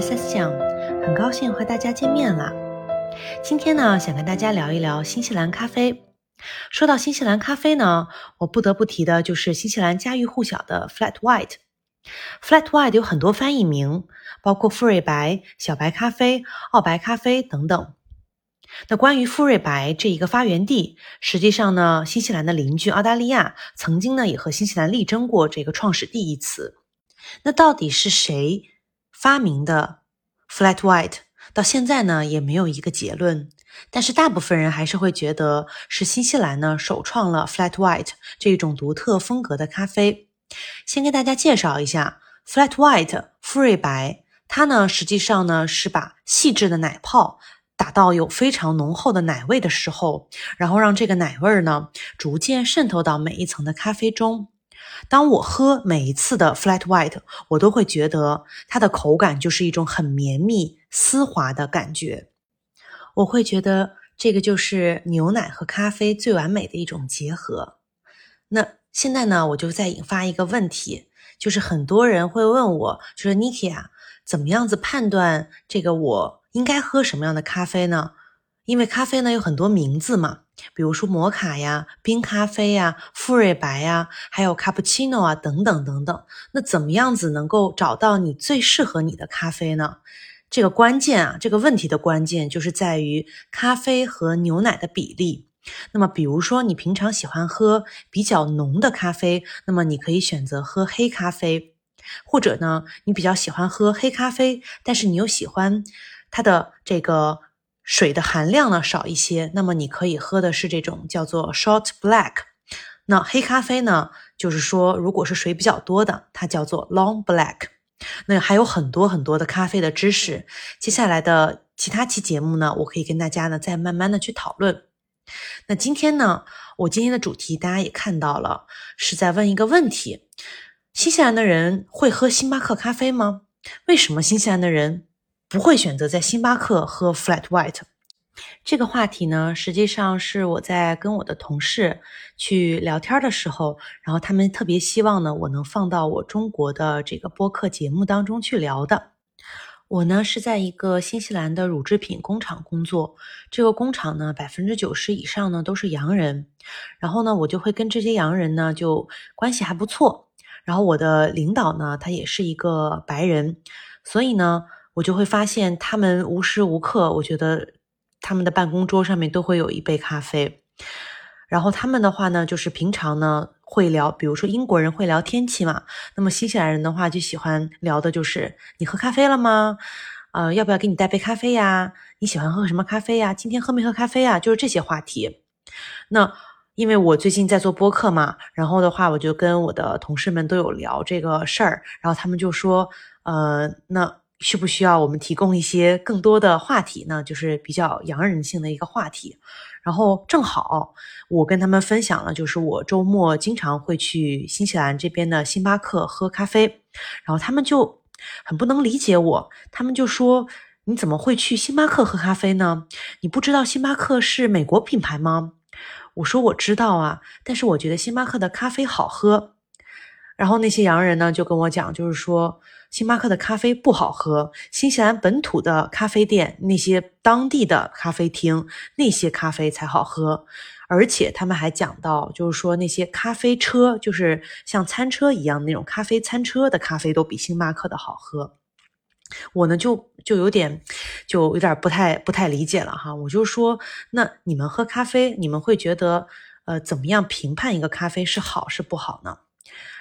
SS 酱，很高兴和大家见面了。今天呢，想跟大家聊一聊新西兰咖啡。说到新西兰咖啡呢，我不得不提的就是新西兰家喻户晓的 Flat White。Flat White 有很多翻译名，包括馥芮白、小白咖啡、澳白咖啡等等。那关于馥芮白这一个发源地，实际上呢，新西兰的邻居澳大利亚曾经呢也和新西兰力争过这个创始地一词。那到底是谁发明的 Flat White？到现在呢也没有一个结论。但是大部分人还是会觉得是新西兰呢首创了 Flat White 这一种独特风格的咖啡。先给大家介绍一下 Flat White 馥芮白，它呢实际上呢是把细致的奶泡。打到有非常浓厚的奶味的时候，然后让这个奶味儿呢逐渐渗透到每一层的咖啡中。当我喝每一次的 Flat White，我都会觉得它的口感就是一种很绵密、丝滑的感觉。我会觉得这个就是牛奶和咖啡最完美的一种结合。那现在呢，我就在引发一个问题，就是很多人会问我，就是 Niki 啊，怎么样子判断这个我？应该喝什么样的咖啡呢？因为咖啡呢有很多名字嘛，比如说摩卡呀、冰咖啡呀、馥芮白呀，还有卡布奇诺啊等等等等。那怎么样子能够找到你最适合你的咖啡呢？这个关键啊，这个问题的关键就是在于咖啡和牛奶的比例。那么，比如说你平常喜欢喝比较浓的咖啡，那么你可以选择喝黑咖啡；或者呢，你比较喜欢喝黑咖啡，但是你又喜欢。它的这个水的含量呢少一些，那么你可以喝的是这种叫做 short black。那黑咖啡呢，就是说如果是水比较多的，它叫做 long black。那还有很多很多的咖啡的知识，接下来的其他期节目呢，我可以跟大家呢再慢慢的去讨论。那今天呢，我今天的主题大家也看到了，是在问一个问题：新西兰的人会喝星巴克咖啡吗？为什么新西兰的人？不会选择在星巴克喝 Flat White 这个话题呢，实际上是我在跟我的同事去聊天的时候，然后他们特别希望呢，我能放到我中国的这个播客节目当中去聊的。我呢是在一个新西兰的乳制品工厂工作，这个工厂呢百分之九十以上呢都是洋人，然后呢我就会跟这些洋人呢就关系还不错，然后我的领导呢他也是一个白人，所以呢。我就会发现，他们无时无刻，我觉得他们的办公桌上面都会有一杯咖啡。然后他们的话呢，就是平常呢会聊，比如说英国人会聊天气嘛，那么新西兰人的话就喜欢聊的就是你喝咖啡了吗？呃，要不要给你带杯咖啡呀？你喜欢喝什么咖啡呀？今天喝没喝咖啡呀？就是这些话题。那因为我最近在做播客嘛，然后的话我就跟我的同事们都有聊这个事儿，然后他们就说，呃，那。需不需要我们提供一些更多的话题呢？就是比较洋人性的一个话题。然后正好我跟他们分享了，就是我周末经常会去新西兰这边的星巴克喝咖啡。然后他们就很不能理解我，他们就说：“你怎么会去星巴克喝咖啡呢？你不知道星巴克是美国品牌吗？”我说：“我知道啊，但是我觉得星巴克的咖啡好喝。”然后那些洋人呢就跟我讲，就是说。星巴克的咖啡不好喝，新西兰本土的咖啡店那些当地的咖啡厅那些咖啡才好喝，而且他们还讲到，就是说那些咖啡车，就是像餐车一样那种咖啡餐车的咖啡都比星巴克的好喝。我呢就就有点就有点不太不太理解了哈，我就说那你们喝咖啡，你们会觉得呃怎么样评判一个咖啡是好是不好呢？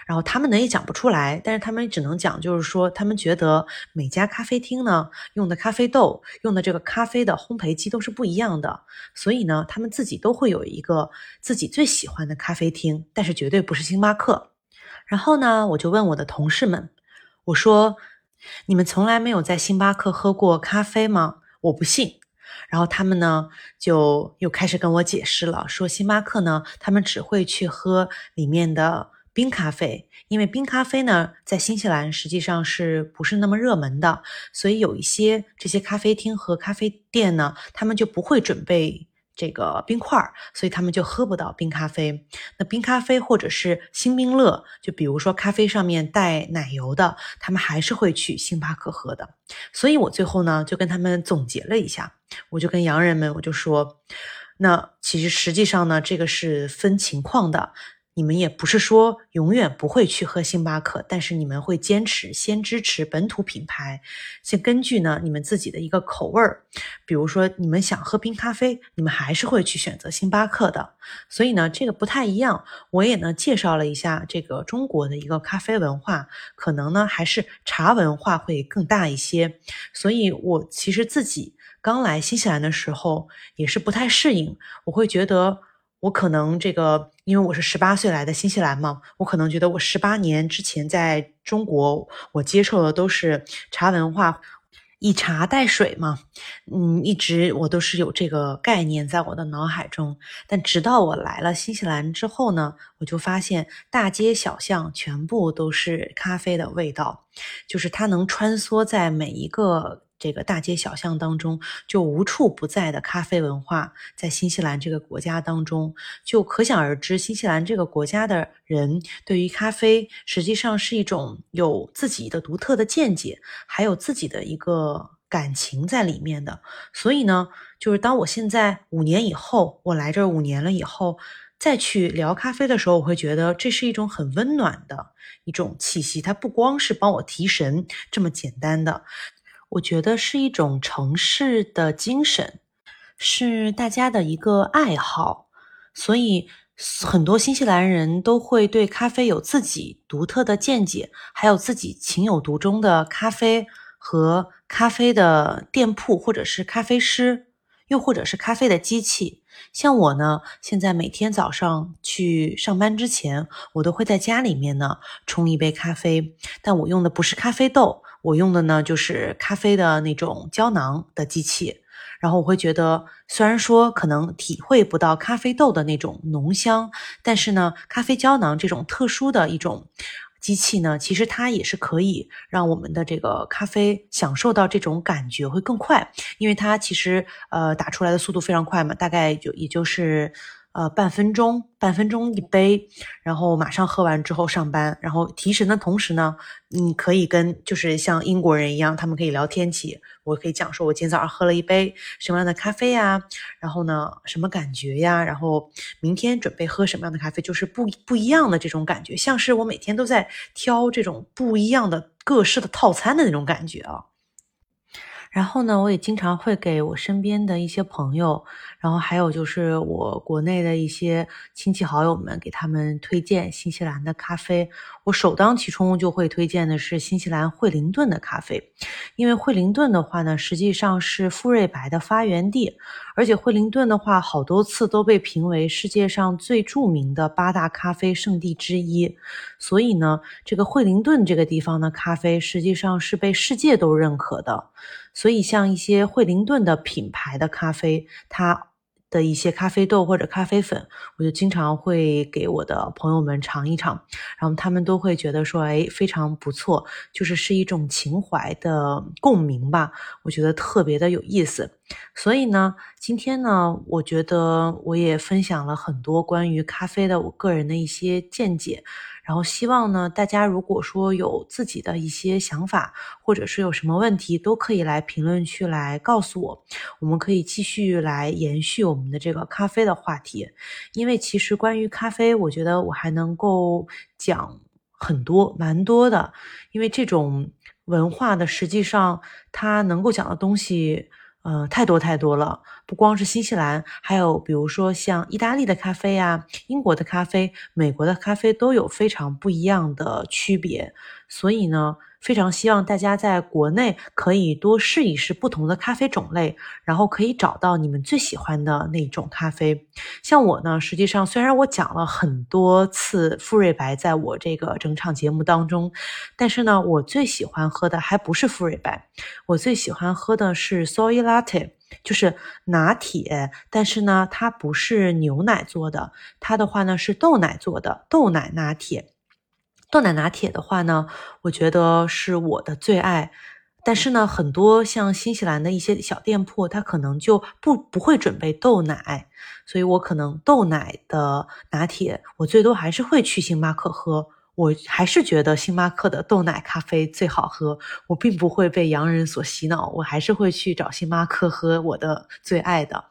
然后他们呢也讲不出来，但是他们只能讲，就是说他们觉得每家咖啡厅呢用的咖啡豆、用的这个咖啡的烘焙机都是不一样的，所以呢他们自己都会有一个自己最喜欢的咖啡厅，但是绝对不是星巴克。然后呢我就问我的同事们，我说你们从来没有在星巴克喝过咖啡吗？我不信。然后他们呢就又开始跟我解释了，说星巴克呢他们只会去喝里面的。冰咖啡，因为冰咖啡呢，在新西兰实际上是不是那么热门的，所以有一些这些咖啡厅和咖啡店呢，他们就不会准备这个冰块儿，所以他们就喝不到冰咖啡。那冰咖啡或者是星冰乐，就比如说咖啡上面带奶油的，他们还是会去星巴克喝的。所以我最后呢就跟他们总结了一下，我就跟洋人们我就说，那其实实际上呢这个是分情况的。你们也不是说永远不会去喝星巴克，但是你们会坚持先支持本土品牌，先根据呢你们自己的一个口味儿，比如说你们想喝冰咖啡，你们还是会去选择星巴克的。所以呢，这个不太一样。我也呢介绍了一下这个中国的一个咖啡文化，可能呢还是茶文化会更大一些。所以我其实自己刚来新西兰的时候也是不太适应，我会觉得。我可能这个，因为我是十八岁来的新西兰嘛，我可能觉得我十八年之前在中国，我接受的都是茶文化，以茶代水嘛，嗯，一直我都是有这个概念在我的脑海中。但直到我来了新西兰之后呢，我就发现大街小巷全部都是咖啡的味道，就是它能穿梭在每一个。这个大街小巷当中，就无处不在的咖啡文化，在新西兰这个国家当中，就可想而知，新西兰这个国家的人对于咖啡，实际上是一种有自己的独特的见解，还有自己的一个感情在里面的。所以呢，就是当我现在五年以后，我来这五年了以后，再去聊咖啡的时候，我会觉得这是一种很温暖的一种气息，它不光是帮我提神这么简单的。我觉得是一种城市的精神，是大家的一个爱好，所以很多新西兰人都会对咖啡有自己独特的见解，还有自己情有独钟的咖啡和咖啡的店铺，或者是咖啡师，又或者是咖啡的机器。像我呢，现在每天早上去上班之前，我都会在家里面呢冲一杯咖啡，但我用的不是咖啡豆。我用的呢就是咖啡的那种胶囊的机器，然后我会觉得，虽然说可能体会不到咖啡豆的那种浓香，但是呢，咖啡胶囊这种特殊的一种机器呢，其实它也是可以让我们的这个咖啡享受到这种感觉会更快，因为它其实呃打出来的速度非常快嘛，大概就也就是。呃，半分钟，半分钟一杯，然后马上喝完之后上班，然后提神的同时呢，你可以跟就是像英国人一样，他们可以聊天起，我可以讲说，我今天早上喝了一杯什么样的咖啡呀，然后呢，什么感觉呀，然后明天准备喝什么样的咖啡，就是不不一样的这种感觉，像是我每天都在挑这种不一样的各式的套餐的那种感觉啊。然后呢，我也经常会给我身边的一些朋友，然后还有就是我国内的一些亲戚好友们，给他们推荐新西兰的咖啡。我首当其冲就会推荐的是新西兰惠灵顿的咖啡，因为惠灵顿的话呢，实际上是馥芮白的发源地，而且惠灵顿的话，好多次都被评为世界上最著名的八大咖啡圣地之一。所以呢，这个惠灵顿这个地方的咖啡实际上是被世界都认可的。所以像一些惠灵顿的品牌的咖啡，它。的一些咖啡豆或者咖啡粉，我就经常会给我的朋友们尝一尝，然后他们都会觉得说，哎，非常不错，就是是一种情怀的共鸣吧，我觉得特别的有意思。所以呢，今天呢，我觉得我也分享了很多关于咖啡的我个人的一些见解。然后希望呢，大家如果说有自己的一些想法，或者是有什么问题，都可以来评论区来告诉我，我们可以继续来延续我们的这个咖啡的话题。因为其实关于咖啡，我觉得我还能够讲很多，蛮多的。因为这种文化的，实际上它能够讲的东西。呃，太多太多了，不光是新西兰，还有比如说像意大利的咖啡啊、英国的咖啡、美国的咖啡都有非常不一样的区别，所以呢。非常希望大家在国内可以多试一试不同的咖啡种类，然后可以找到你们最喜欢的那种咖啡。像我呢，实际上虽然我讲了很多次馥芮白，在我这个整场节目当中，但是呢，我最喜欢喝的还不是馥芮白，我最喜欢喝的是 soy latte，就是拿铁，但是呢，它不是牛奶做的，它的话呢是豆奶做的豆奶拿铁。豆奶拿铁的话呢，我觉得是我的最爱。但是呢，很多像新西兰的一些小店铺，它可能就不不会准备豆奶，所以我可能豆奶的拿铁，我最多还是会去星巴克喝。我还是觉得星巴克的豆奶咖啡最好喝，我并不会被洋人所洗脑，我还是会去找星巴克喝我的最爱的。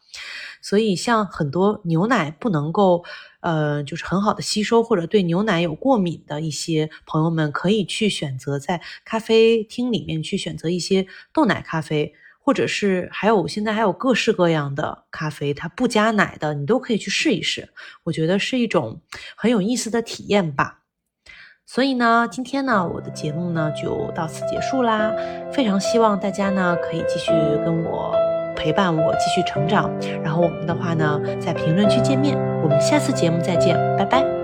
所以，像很多牛奶不能够，呃，就是很好的吸收，或者对牛奶有过敏的一些朋友们，可以去选择在咖啡厅里面去选择一些豆奶咖啡，或者是还有现在还有各式各样的咖啡，它不加奶的，你都可以去试一试。我觉得是一种很有意思的体验吧。所以呢，今天呢，我的节目呢就到此结束啦。非常希望大家呢可以继续跟我陪伴我，继续成长。然后我们的话呢，在评论区见面。我们下次节目再见，拜拜。